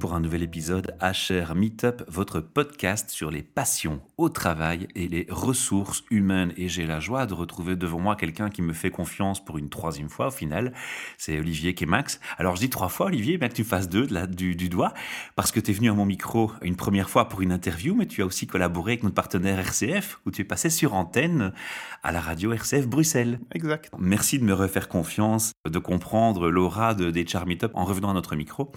pour un nouvel épisode HR Meetup, votre podcast sur les passions au travail et les ressources humaines. Et j'ai la joie de retrouver devant moi quelqu'un qui me fait confiance pour une troisième fois au final. C'est Olivier Kemax. Alors je dis trois fois Olivier, bien que tu fasses deux de la, du, du doigt, parce que tu es venu à mon micro une première fois pour une interview, mais tu as aussi collaboré avec notre partenaire RCF, où tu es passé sur antenne à la radio RCF Bruxelles. Exact. Merci de me refaire confiance, de comprendre l'aura de, des Char Meetup en revenant à notre micro.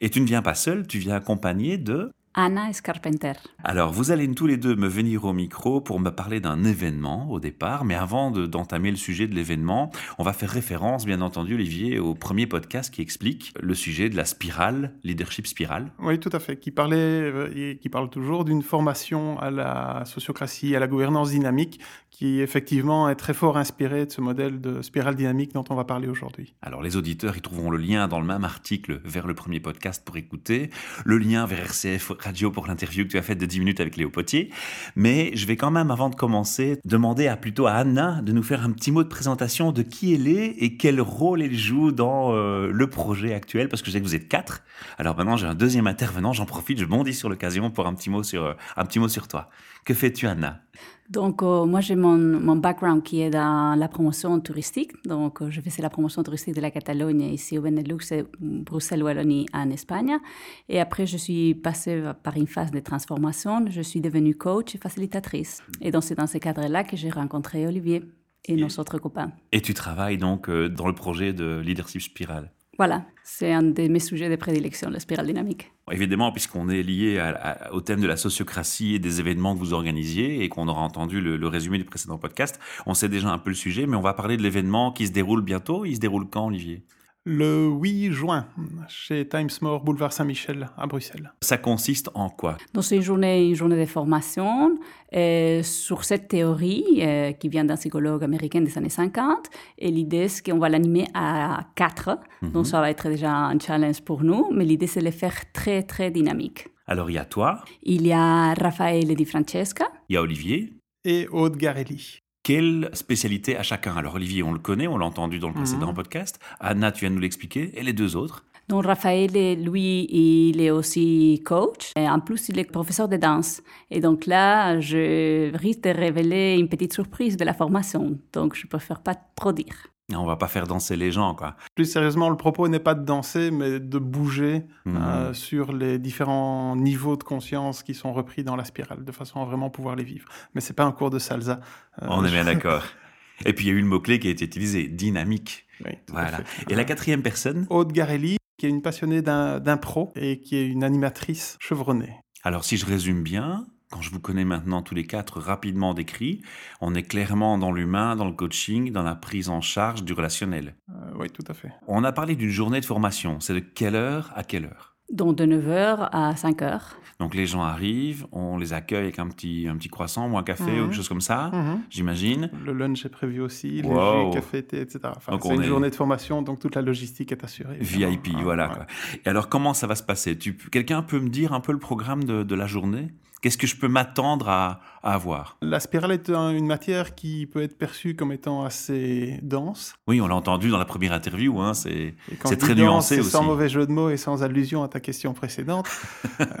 Et tu ne viens pas seul, tu viens accompagné de Anna Escarpenter. alors, vous allez tous les deux me venir au micro pour me parler d'un événement au départ, mais avant de- d'entamer le sujet de l'événement, on va faire référence, bien entendu, Olivier, au premier podcast qui explique le sujet de la spirale, leadership spirale. Oui, tout à fait. Qui parlait euh, et qui parle toujours d'une formation à la sociocratie, à la gouvernance dynamique, qui effectivement est très fort inspirée de ce modèle de spirale dynamique dont on va parler aujourd'hui. Alors, les auditeurs, ils trouveront le lien dans le même article vers le premier podcast pour écouter, le lien vers RCF Radio pour l'interview que tu as faite de 10 minutes avec Léo Potier. Mais je vais quand même, avant de commencer, demander à plutôt à Anna de nous faire un petit mot de présentation de qui elle est et quel rôle elle joue dans euh, le projet actuel, parce que je sais que vous êtes quatre. Alors maintenant, j'ai un deuxième intervenant, j'en profite, je bondis sur l'occasion pour un petit mot sur, euh, un petit mot sur toi. Que fais-tu, Anna? Donc, euh, moi, j'ai mon, mon background qui est dans la promotion touristique. Donc, euh, je faisais la promotion touristique de la Catalogne ici au Benelux et Bruxelles, Wallonie en Espagne. Et après, je suis passée par une phase de transformation. Je suis devenue coach et facilitatrice. Et donc, c'est dans ce cadre-là que j'ai rencontré Olivier et nos autres copains. Et tu travailles donc euh, dans le projet de Leadership Spiral. Voilà, c'est un de mes sujets de prédilection, la spirale dynamique. Évidemment, puisqu'on est lié au thème de la sociocratie et des événements que vous organisez et qu'on aura entendu le résumé du précédent podcast, on sait déjà un peu le sujet, mais on va parler de l'événement qui se déroule bientôt. Il se déroule quand, Olivier? Le 8 juin, chez Times More, boulevard Saint-Michel, à Bruxelles. Ça consiste en quoi? Donc, c'est une journée, une journée de formation euh, sur cette théorie euh, qui vient d'un psychologue américain des années 50. Et l'idée, c'est qu'on va l'animer à quatre. Donc, ça va être déjà un challenge pour nous. Mais l'idée, c'est de le faire très, très dynamique. Alors, il y a toi, Il y a Raffaele Di Francesca. il y a Olivier? Et Aude Garelli. Quelle spécialité à chacun? Alors, Olivier, on le connaît, on l'a entendu dans le précédent podcast. Anna, tu viens de nous l'expliquer. Et les deux autres? Donc, Raffaele, lui, il est aussi coach. Et en plus, il est professeur de danse. Et donc là, je risque de révéler une petite surprise de la formation. Donc, je préfère pas trop dire. On va pas faire danser les gens, quoi. Plus sérieusement, le propos n'est pas de danser, mais de bouger Mhm. euh, sur les différents niveaux de conscience qui sont repris dans la spirale, de façon à vraiment pouvoir les vivre. Mais c'est pas un cours de salsa. Euh, On est bien d'accord. Et puis, il y a eu le mot-clé qui a été utilisé, dynamique. oui, Voilà. Et la quatrième personne? Aude Garelli, qui est une passionnée d'impro et qui est une animatrice chevronnée. Alors, si je résume bien, quand je vous connais maintenant tous les quatre rapidement décrits, on est clairement dans l'humain, dans le coaching, dans la prise en charge du relationnel. Euh, oui, tout à fait. On a parlé d'une journée de formation. C'est de quelle heure à quelle heure? Donc, de 9h à 5h. Donc, les gens arrivent, on les accueille avec un petit, un petit croissant ou un café Mhm. ou quelque chose comme ça, Mhm. j'imagine. Le lunch est prévu aussi, le Wow. café, thé, etc. Enfin, Donc c'est une est- journée de formation, donc toute la logistique est assurée. évidemment. VIP, Ah, voilà. ouais. Quoi. Et alors, comment ça va se passer? Tu, Quelqu'un peut me dire un peu le programme de, de la journée? Qu'est-ce que je peux m'attendre à, à avoir? La spirale est un- une matière qui peut être perçue comme étant assez dense. Oui, on l'a entendu dans la première interview, hein, c'est très dense, nuancé aussi. Sans mauvais jeu de mots et sans allusion à ta question précédente.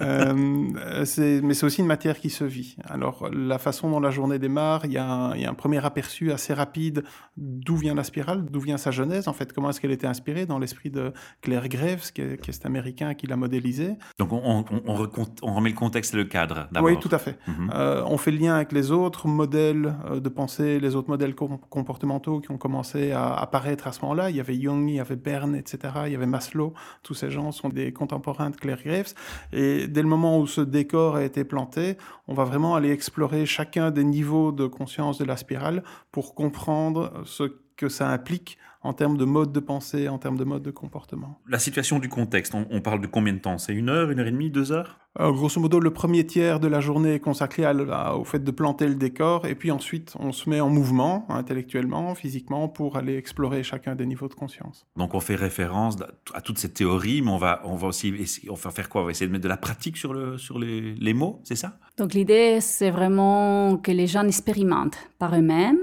Euh, mais c'est aussi une matière qui se vit. Alors, la façon dont la journée démarre, il y, a un- il y a un premier aperçu assez rapide d'où vient la spirale, d'où vient sa genèse, en fait, comment est-ce qu'elle était inspirée dans l'esprit de Claire Graves, qui est, qui est cet américain qui l'a modélisée. Donc, on, on, on recont- on remet le contexte et le cadre Oui, tout à fait. Mhm. Euh, on fait le lien avec les autres modèles euh, de pensée, les autres modèles com- comportementaux qui ont commencé à apparaître à ce moment-là. Il y avait Jung, il y avait Berne, etc. Il y avait Maslow. Tous ces gens sont des contemporains de Claire Graves. Et dès le moment où ce décor a été planté, on va vraiment aller explorer chacun des niveaux de conscience de la spirale pour comprendre ce que ça implique en termes de mode de pensée, en termes de mode de comportement? La situation du contexte, on, on parle de combien de temps? C'est une heure, une heure et demie, deux heures? Euh, grosso modo, le premier tiers de la journée est consacré à l- à- au fait de planter le décor, et puis ensuite, on se met en mouvement, intellectuellement, physiquement, pour aller explorer chacun des niveaux de conscience. Donc on fait référence à toute cette théorie, mais on va, on va aussi essayer, on va faire quoi? On va essayer de mettre de la pratique sur, le, sur les, les mots, c'est ça? Donc l'idée, c'est vraiment que les gens expérimentent par eux-mêmes,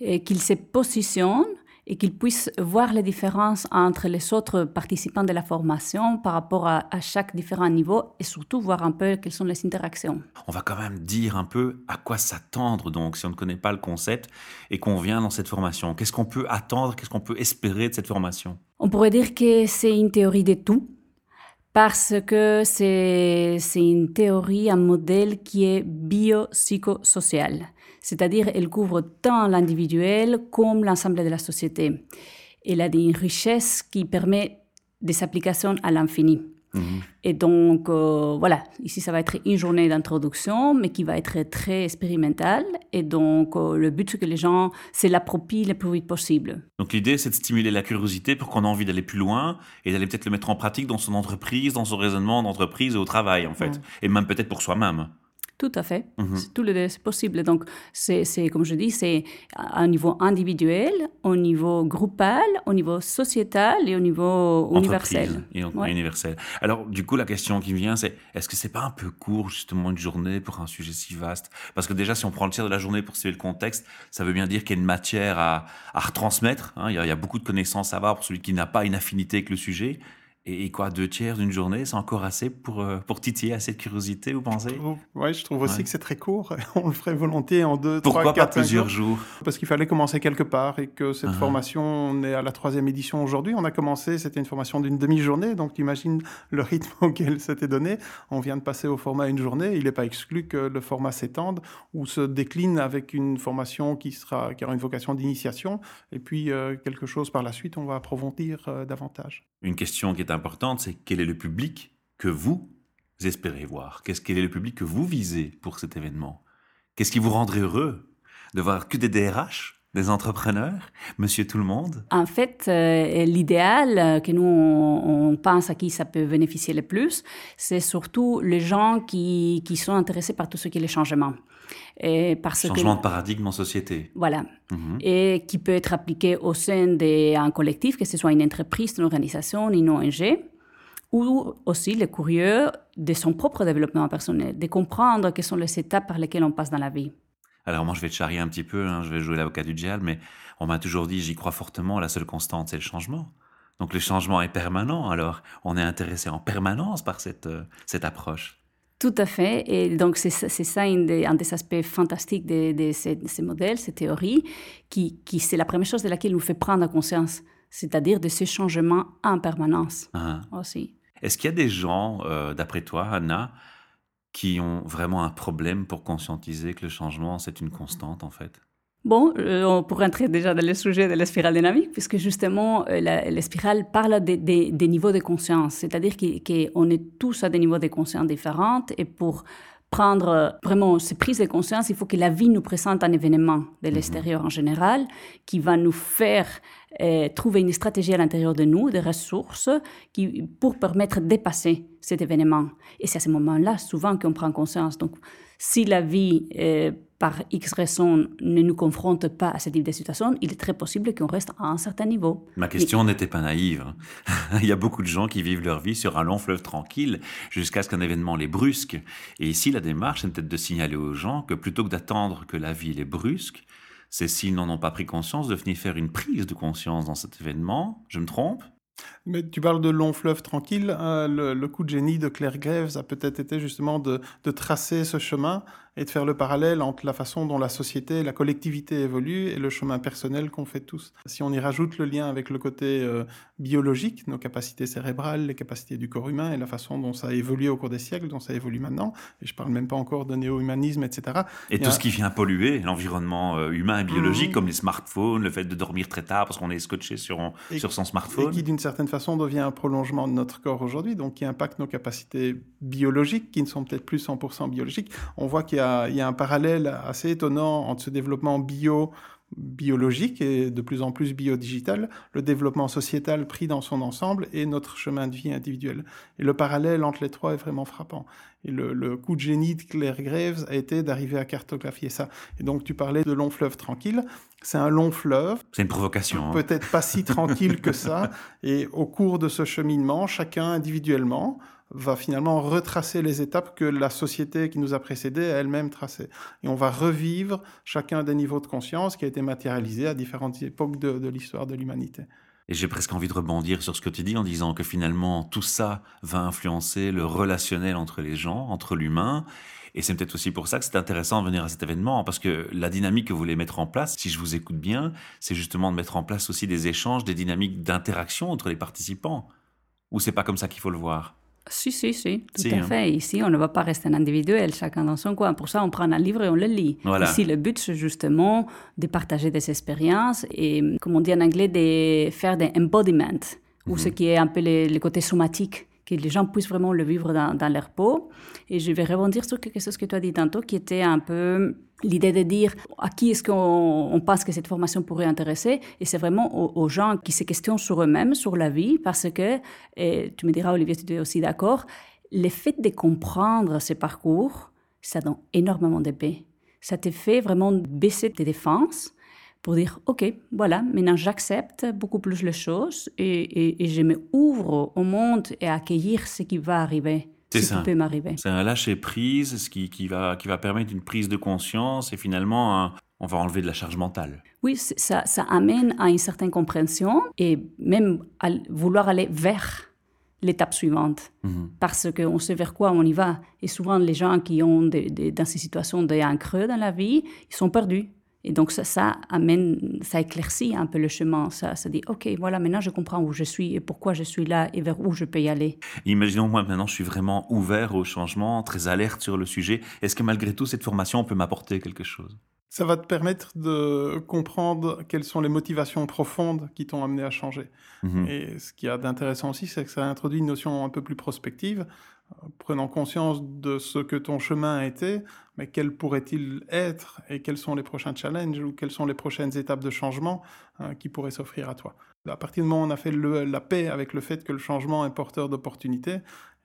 et qu'ils se positionnent et qu'ils puissent voir les différences entre les autres participants de la formation par rapport à, à, chaque différent niveau et surtout voir un peu quelles sont les interactions. On va quand même dire un peu à quoi s'attendre donc si on ne connaît pas le concept et qu'on vient dans cette formation. Qu'est-ce qu'on peut attendre, qu'est-ce qu'on peut espérer de cette formation? On pourrait dire que c'est une théorie de tout parce que c'est une théorie, un modèle qui est biopsychosocial c'est-à-dire elle couvre tant l'individuel comme l'ensemble de la société. Elle a une richesse qui permet des applications à l'infini. Mhm. Et donc, euh, voilà, ici, ça va être une journée d'introduction, mais qui va être très expérimentale. Et donc, euh, le but, c'est que les gens se l'approprient le plus vite possible. Donc, l'idée, c'est de stimuler la curiosité pour qu'on ait envie d'aller plus loin et d'aller peut-être le mettre en pratique dans son entreprise, dans son raisonnement d'entreprise et au travail, en fait. Et même peut-être pour soi-même. Tout à fait. Mhm. Tout le c'est possible. Donc, c'est, comme je dis, c'est à un niveau individuel, au niveau groupal, au niveau sociétal et au niveau universel. Et universel. Alors, du coup, la question qui me vient, c'est est-ce que c'est pas un peu court, justement, une journée pour un sujet si vaste? Parce que déjà, si on prend le tiers de la journée pour suivre le contexte, ça veut bien dire qu'il y a une matière à, à retransmettre. Hein. Il, y a, il y a beaucoup de connaissances à avoir pour celui qui n'a pas une affinité avec le sujet. Et, quoi, deux tiers d'une journée, c'est encore assez pour, euh, pour titiller assez de curiosité, vous pensez? Oui, je trouve aussi que c'est très court. On le ferait volontiers en deux, Pourquoi trois, quatre, pas plusieurs jours, Parce qu'il fallait commencer quelque part et que cette uh-huh. formation, on est à la troisième édition aujourd'hui. On a commencé, c'était une formation d'une demi-journée, donc tu imagines le rythme auquel c'était donné. On vient de passer au format une journée. Il n'est pas exclu que le format s'étende ou se décline avec une formation qui, sera, qui aura une vocation d'initiation et puis euh, quelque chose par la suite, on va approfondir euh, davantage. Une question qui est c'est quel est le public que vous espérez voir. Qu'est-ce quel est le public que vous visez pour cet événement? Qu'est-ce qui vous rendrait heureux de voir que des DRH des entrepreneurs, monsieur tout le monde? En fait, euh, l'idéal euh, que nous, on, pense à qui ça peut bénéficier le plus, c'est surtout les gens qui, qui, sont intéressés par tout ce qui est le changement. Et parce changement de paradigme en société. Voilà. Mhm. Et qui peut être appliqué au sein d'un collectif, que ce soit une entreprise, une organisation, une ONG ou aussi le curieux de son propre développement personnel, de comprendre quelles sont les étapes par lesquelles on passe dans la vie. Alors moi, je vais te charrier un petit peu, hein, je vais jouer l'avocat du diable, mais on m'a toujours dit, j'y crois fortement, la seule constante, c'est le changement. Donc le changement est permanent, alors on est intéressé en permanence par cette, euh, cette approche. Tout à fait. Et donc, c'est ça un des, un des, aspects fantastiques de, ces, ces, modèles, ces théories, qui, qui c'est la première chose de laquelle nous fait prendre conscience, c'est-à-dire de ces changements en permanence ah. aussi. Est-ce qu'il y a des gens, euh, d'après toi, Anna, qui ont vraiment un problème pour conscientiser que le changement, c'est une constante, en fait? Bon, euh, on pourrait entrer déjà dans le sujet de la spirale dynamique, puisque justement, euh, la, spirale parle des niveaux de conscience, c'est-à-dire qu'on est tous à des niveaux de conscience différents, et pour prendre vraiment ces prises de conscience, il faut que la vie nous présente un événement de l'extérieur en général qui va nous faire euh, trouver une stratégie à l'intérieur de nous, des ressources qui, pour permettre de dépasser cet événement. Et c'est à ce moment-là souvent qu'on prend conscience. Donc, si la vie, euh, par X raison, ne nous confronte pas à ce type de situation, il est très possible qu'on reste à un certain niveau. Ma question n'était pas naïve. Hein. il y a beaucoup de gens qui vivent leur vie sur un long fleuve tranquille jusqu'à ce qu'un événement les brusque. Et ici, la démarche, c'est peut-être de signaler aux gens que plutôt que d'attendre que la vie les brusque, c'est s'ils n'en ont pas pris conscience de venir faire une prise de conscience dans cet événement. Je me trompe? Mais tu parles de long fleuve tranquille. Hein, le, coup de génie de Claire Greves a peut-être été justement de, tracer ce chemin et de faire le parallèle entre la façon dont la société, la collectivité évolue et le chemin personnel qu'on fait tous. Si on y rajoute le lien avec le côté euh, biologique, nos capacités cérébrales, les capacités du corps humain et la façon dont ça a évolué au cours des siècles, dont ça évolue maintenant, et je parle même pas encore de néo-humanisme, etc. Et tout ce qui vient polluer l'environnement euh, humain et biologique, mmh. comme les smartphones, le fait de dormir très tard parce qu'on est scotché sur, sur son smartphone. Et qui d'une certaine façon devient un prolongement de notre corps aujourd'hui, donc qui impacte nos capacités biologiques, qui ne sont peut-être plus 100% biologiques. On voit qu'il y a il y a un parallèle assez étonnant entre ce développement bio biologique et de plus en plus biodigital, le développement sociétal pris dans son ensemble et notre chemin de vie individuel. Et le parallèle entre les trois est vraiment frappant. Et le, coup de génie de Claire Graves a été d'arriver à cartographier ça. Et donc tu parlais de long fleuve tranquille. C'est un long fleuve. C'est une provocation. Hein. Peut-être pas si tranquille que ça. Et au cours de ce cheminement, chacun individuellement va finalement retracer les étapes que la société qui nous a précédés a elle-même tracées. Et on va revivre chacun des niveaux de conscience qui a été matérialisé à différentes époques de, l'histoire de l'humanité. Et j'ai presque envie de rebondir sur ce que tu dis en disant que finalement tout ça va influencer le relationnel entre les gens, entre l'humain. Et c'est peut-être aussi pour ça que c'est intéressant de venir à cet événement, parce que la dynamique que vous voulez mettre en place, si je vous écoute bien, c'est justement de mettre en place aussi des échanges, des dynamiques d'interaction entre les participants. Ou c'est pas comme ça qu'il faut le voir? Si, si, si, tout à hein. fait. Ici, on ne va pas rester un individuel, chacun dans son coin. Pour ça, on prend un livre et on le lit. Ici, le but, c'est justement de partager des expériences et, comme on dit en anglais, de faire des embodiment, ou mhm. ce qui est un peu le côté somatique que les gens puissent vraiment le vivre dans, leur peau. Et je vais rebondir sur quelque chose que tu as dit tantôt, qui était un peu l'idée de dire à qui est-ce qu'on pense que cette formation pourrait intéresser? Et c'est vraiment aux, gens qui se questionnent sur eux-mêmes, sur la vie, parce que, et tu me diras, Olivier, tu es aussi d'accord, le fait de comprendre ces parcours, ça donne énormément de paix. Ça te fait vraiment baisser tes défenses pour dire, OK, voilà, maintenant j'accepte beaucoup plus les choses et, et, je me ouvre au monde et à accueillir ce qui va arriver. C'est ça. Qui peut m'arriver. C'est un lâcher prise, ce qui, qui, va, qui va permettre une prise de conscience et finalement, on va enlever de la charge mentale. Oui, ça, ça amène à une certaine compréhension et même à vouloir aller vers l'étape suivante. Mhm. Parce qu'on sait vers quoi on y va. Et souvent, les gens qui ont dans ces situations des un creux dans la vie, ils sont perdus. Et donc, ça, amène, ça éclaircit un peu le chemin. Ça, ça dit, OK, voilà, maintenant je comprends où je suis et pourquoi je suis là et vers où je peux y aller. Imaginons, moi, maintenant, je suis vraiment ouvert au changement, très alerte sur le sujet. Est-ce que malgré tout, cette formation peut m'apporter quelque chose? Ça va te permettre de comprendre quelles sont les motivations profondes qui t'ont amené à changer. Mhm. Et ce qui a d'intéressant aussi, c'est que ça introduit une notion un peu plus prospective prenant conscience de ce que ton chemin a été, mais quel pourrait-il être et quels sont les prochains challenges ou quelles sont les prochaines étapes de changement hein, qui pourraient s'offrir à toi. À partir du moment où on a fait la paix avec le fait que le changement est porteur d'opportunités,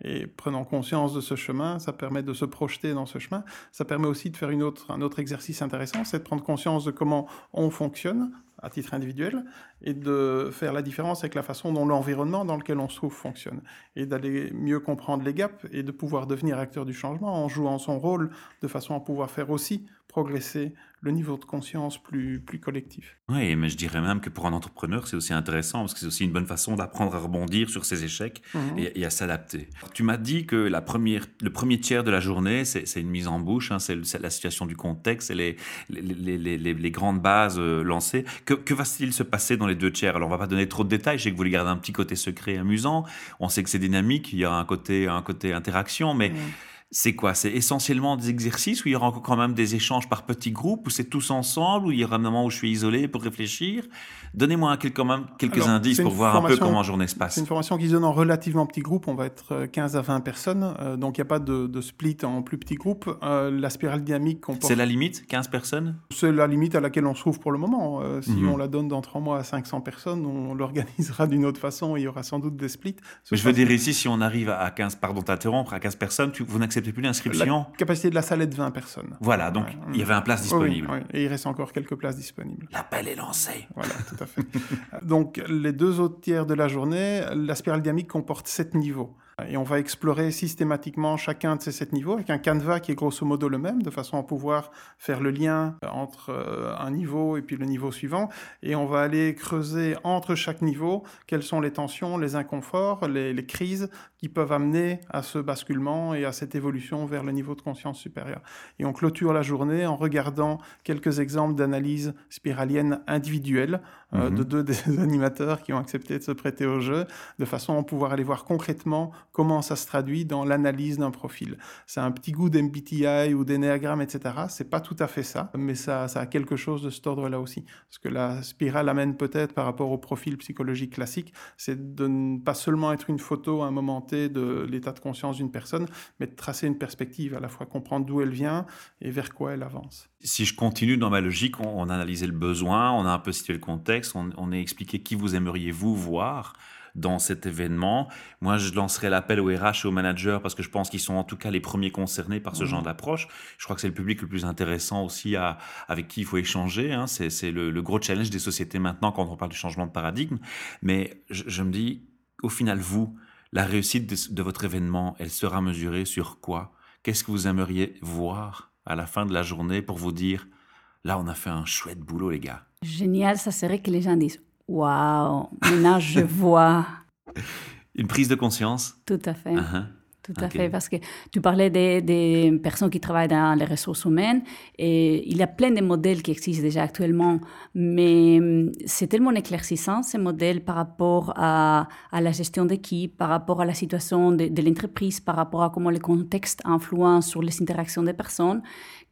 et prenant conscience de ce chemin, ça permet de se projeter dans ce chemin. Ça permet aussi de faire une autre, un autre exercice intéressant, c'est de prendre conscience de comment on fonctionne à titre individuel et de faire la différence avec la façon dont l'environnement dans lequel on se trouve fonctionne et d'aller mieux comprendre les gaps et de pouvoir devenir acteur du changement en jouant son rôle de façon à pouvoir faire aussi progresser le niveau de conscience plus, plus collectif. Oui, mais je dirais même que pour un entrepreneur, c'est aussi intéressant parce que c'est aussi une bonne façon d'apprendre à rebondir sur ses échecs mhm. et, à s'adapter. Tu m'as dit que la première, le premier tiers de la journée, c'est une mise en bouche, hein, c'est la situation du contexte, c'est les les, les, les, grandes bases euh, lancées. Que, que va-t-il se passer dans les deux tiers. Alors, on va pas donner trop de détails, je sais que vous voulez garder un petit côté secret amusant. On sait que c'est dynamique, il y a un côté, un côté interaction, mais... c'est quoi? C'est essentiellement des exercices où il y aura quand même des échanges par petits groupes, où c'est tous ensemble, où il y aura un moment où je suis isolé pour réfléchir? Donnez-moi quand même quelques indices pour voir un peu comment journée se passe. C'est une formation qui se donne en relativement petits groupes, on va être 15 euh, à 20 personnes, euh, donc il n'y a pas de, split en plus petits groupes. Euh, la spirale dynamique. C'est la limite, 15 personnes? C'est la limite à laquelle on se trouve pour le moment. si mhm. on la donne dans 3 mois à 500 personnes, on l'organisera d'une autre façon, il y aura sans doute des splits. je veux dire ici, si on arrive à 15, pardon t'interrompre, à 15 personnes, tu, vous n'acceptez plus l'inscription La capacité de la salle est de 20 personnes. Voilà, donc il y avait un place disponible. et il reste encore quelques places disponibles. L'appel est lancé. Voilà, tout à fait. Donc les deux autres tiers de la journée, la spirale dynamique comporte sept niveaux. Et on va explorer systématiquement chacun de ces sept niveaux avec un canevas qui est grosso modo le même, de façon à pouvoir faire le lien entre euh, un niveau et puis le niveau suivant. Et on va aller creuser entre chaque niveau quelles sont les tensions, les inconforts, les, crises qui peuvent amener à ce basculement et à cette évolution vers le niveau de conscience supérieur. Et on clôture la journée en regardant quelques exemples d'analyse spiralienne individuelle euh, de mhm. deux des animateurs qui ont accepté de se prêter au jeu, de façon à pouvoir aller voir concrètement comment ça se traduit dans l'analyse d'un profil. C'est un petit goût d'MBTI ou d'énéagramme, etc. C'est pas tout à fait ça, mais ça, ça a quelque chose de cet ordre-là aussi. Ce que la spirale amène peut-être par rapport au profil psychologique classique, c'est de ne pas seulement être une photo à un moment T de l'état de conscience d'une personne, mais de tracer une perspective, à la fois comprendre d'où elle vient et vers quoi elle avance. Si je continue dans ma logique, on, a analysé le besoin, on a un peu situé le contexte, on, on a expliqué qui vous aimeriez vous voir dans cet événement. Moi, je lancerai l'appel aux RH et aux managers parce que je pense qu'ils sont en tout cas les premiers concernés par ce mmh. genre d'approche. Je crois que c'est le public le plus intéressant aussi à, avec qui il faut échanger. Hein. C'est le, le, gros challenge des sociétés maintenant quand on parle du changement de paradigme. Mais je, je me dis, au final, vous, La réussite de, votre événement, elle sera mesurée sur quoi? Qu'est-ce que vous aimeriez voir à la fin de la journée pour vous dire là, on a fait un chouette boulot, les gars? Génial, ça serait que les gens disent waouh, maintenant je vois. Une prise de conscience Tout à fait. Uh-huh. Tout à fait, parce que tu parlais des, personnes qui travaillent dans les ressources humaines et il y a plein de modèles qui existent déjà actuellement, mais hum, c'est tellement éclaircissant ces modèles par rapport à, la gestion d'équipe, par rapport à la situation de, de l'entreprise, par rapport à comment le contexte influence sur les interactions des personnes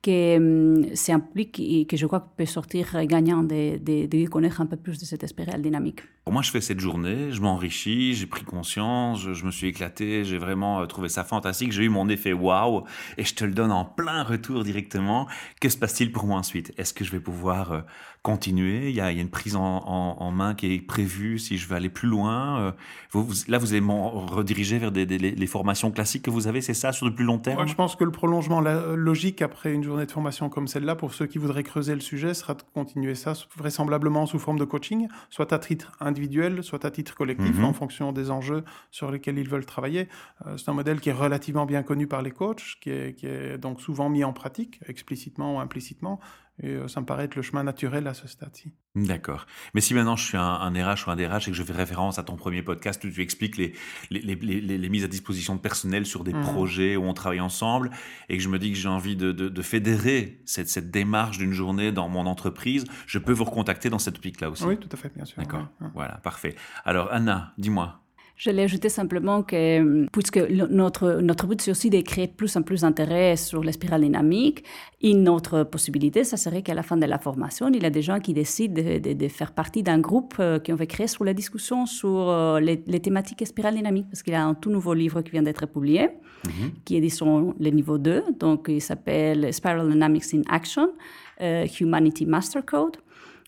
que hum, c'est un public que je crois peut sortir gagnant de, de, connaître un peu plus de cette spirale dynamique. Pour moi, je fais cette journée, je m'enrichis, j'ai pris conscience, je, me suis éclaté, j'ai vraiment euh, trouvé ça fantastique, j'ai eu mon effet waouh, et je te le donne en plein retour directement. Que se passe-t-il pour moi ensuite? Est-ce que je vais pouvoir euh, continuer il y, a, il y, a, une prise en, en, main qui est prévue si je veux aller plus loin euh, vous, Là, vous allez m'en rediriger vers des, les formations classiques que vous avez, c'est ça, sur le plus long terme? Je pense que le prolongement logique après une journée de formation comme celle-là, pour ceux qui voudraient creuser le sujet, sera de continuer ça vraisemblablement sous forme de coaching, soit à titre individuel, soit à titre collectif, mhm. en fonction des enjeux sur lesquels ils veulent travailler. Euh, c'est un modèle qui est relativement bien connu par les coachs, qui est, qui est donc souvent mis en pratique, explicitement ou implicitement, et euh, ça me paraît être le chemin naturel à ce stade-ci. D'accord. Mais si maintenant je suis un, un, RH ou un DRH et que je fais référence à ton premier podcast où tu expliques les, les, les, les mises à disposition de personnel sur des mmh. projets où on travaille ensemble et que je me dis que j'ai envie de, de, de, fédérer cette, cette démarche d'une journée dans mon entreprise, je peux vous recontacter dans cette optique-là aussi. Oui, tout à fait, bien sûr. D'accord. Voilà, parfait. Alors, Anna, dis-moi, je l'ai ajouté simplement que, puisque notre, notre but, c'est aussi de créer plus en plus d'intérêt sur la spirale dynamique, une autre possibilité, ça serait qu'à la fin de la formation, il y a des gens qui décident de, de, faire partie d'un groupe euh, qu'on veut créer sur la discussion sur euh, les, thématiques spirale dynamique, parce qu'il y a un tout nouveau livre qui vient d'être publié, mhm. qui est, disons, le niveau 2, donc il s'appelle Spiral Dynamics in Action, euh, Humanity Master Code.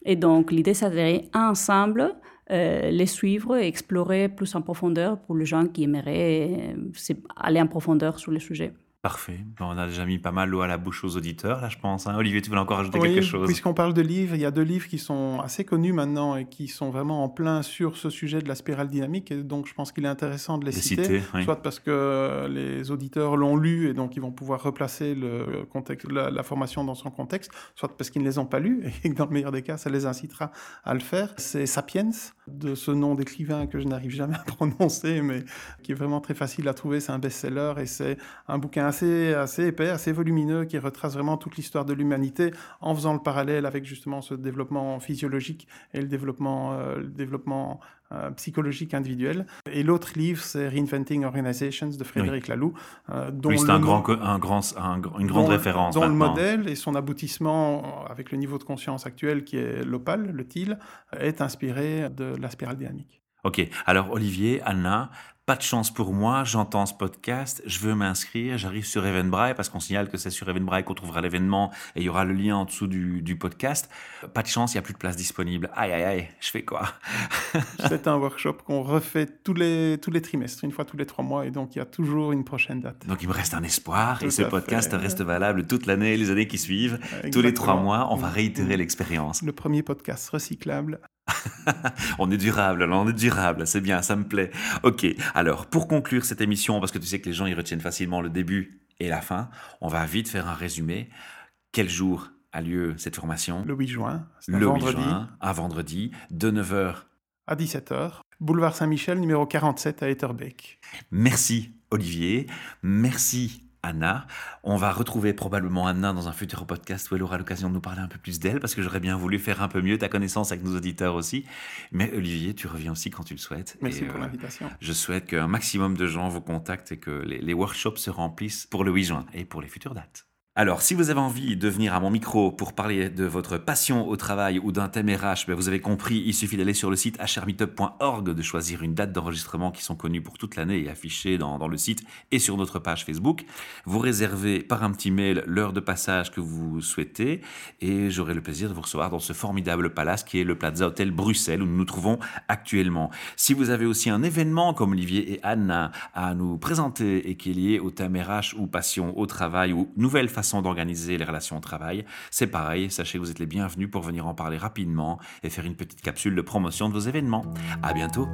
Et donc, l'idée, c'est d'aller ensemble euh, les suivre explorer plus en profondeur pour les gens qui aimeraient euh, aller en profondeur sur le sujet. Parfait. on a déjà mis pas mal l'eau à la bouche aux auditeurs, là, je pense. Hein. Olivier, tu veux encore ajouter quelque chose? Puisqu'on parle de livres, il y a deux livres qui sont assez connus maintenant et qui sont vraiment en plein sur ce sujet de la spirale dynamique. Et donc, je pense qu'il est intéressant de les, citer. Soit parce que les auditeurs l'ont lu et donc ils vont pouvoir replacer le contexte, la, formation dans son contexte, soit parce qu'ils ne les ont pas lus et que dans le meilleur des cas, ça les incitera à le faire. C'est Sapiens, de ce nom d'écrivain que je n'arrive jamais à prononcer, mais qui est vraiment très facile à trouver. C'est un best-seller et c'est un bouquin assez, assez épais, assez volumineux, qui retrace vraiment toute l'histoire de l'humanité en faisant le parallèle avec justement ce développement physiologique et le développement, euh, le développement euh, psychologique individuel. Et l'autre livre, c'est Reinventing Organizations de Frédéric Laloux. Euh, dont c'est un grand, un grand, une grande référence. Dont le modèle et son aboutissement, avec le niveau de conscience actuel qui est l'opal, le TIL, est inspiré de la spirale dynamique. Ok, alors Olivier, Anna, pas de chance pour moi, j'entends ce podcast, je veux m'inscrire, j'arrive sur Eventbrite parce qu'on signale que c'est sur Eventbrite qu'on trouvera l'événement et il y aura le lien en dessous du, du podcast. Pas de chance, il n'y a plus de place disponible. Aïe, aïe, aïe, je fais quoi? C'est un workshop qu'on refait tous les, tous les trimestres, une fois tous les trois mois et donc il y a toujours une prochaine date. Donc il me reste un espoir et ce podcast reste valable toute l'année, les années qui suivent. Tous les trois mois, on va réitérer l'expérience. Le premier podcast recyclable on est durable, on est durable, c'est bien, ça me plaît. Ok, alors pour conclure cette émission, parce que tu sais que les gens ils retiennent facilement le début et la fin, on va vite faire un résumé. Quel jour a lieu cette formation? Le 8 juin. Le 8 juin, à vendredi, de 9h à 17h, boulevard Saint-Michel, numéro 47 à Etterbeek. Merci Olivier, merci Anna. On va retrouver probablement Anna dans un futur podcast où elle aura l'occasion de nous parler un peu plus d'elle, parce que j'aurais bien voulu faire un peu mieux ta connaissance avec nos auditeurs aussi. Mais Olivier, tu reviens aussi quand tu le souhaites. Merci pour euh, l'invitation. Je souhaite qu'un maximum de gens vous contactent et que les workshops se remplissent pour le 8 juin et pour les futures dates. Alors, si vous avez envie de venir à mon micro pour parler de votre passion au travail ou d'un thème RH, ben, vous avez compris, il suffit d'aller sur le site hrmeetup.org, de choisir une date d'enregistrement qui sont connues pour toute l'année et affichées dans, dans, le site et sur notre page Facebook. Vous réservez par un petit mail l'heure de passage que vous souhaitez et j'aurai le plaisir de vous recevoir dans ce formidable palace qui est le Plaza Hotel Bruxelles où nous nous trouvons actuellement. Si vous avez aussi un événement comme Olivier et Anna à nous présenter et qui est lié au thème RH ou passion au travail ou nouvelle façon d'organiser les relations au travail. C'est pareil, sachez que vous êtes les bienvenus pour venir en parler rapidement et faire une petite capsule de promotion de vos événements. À bientôt!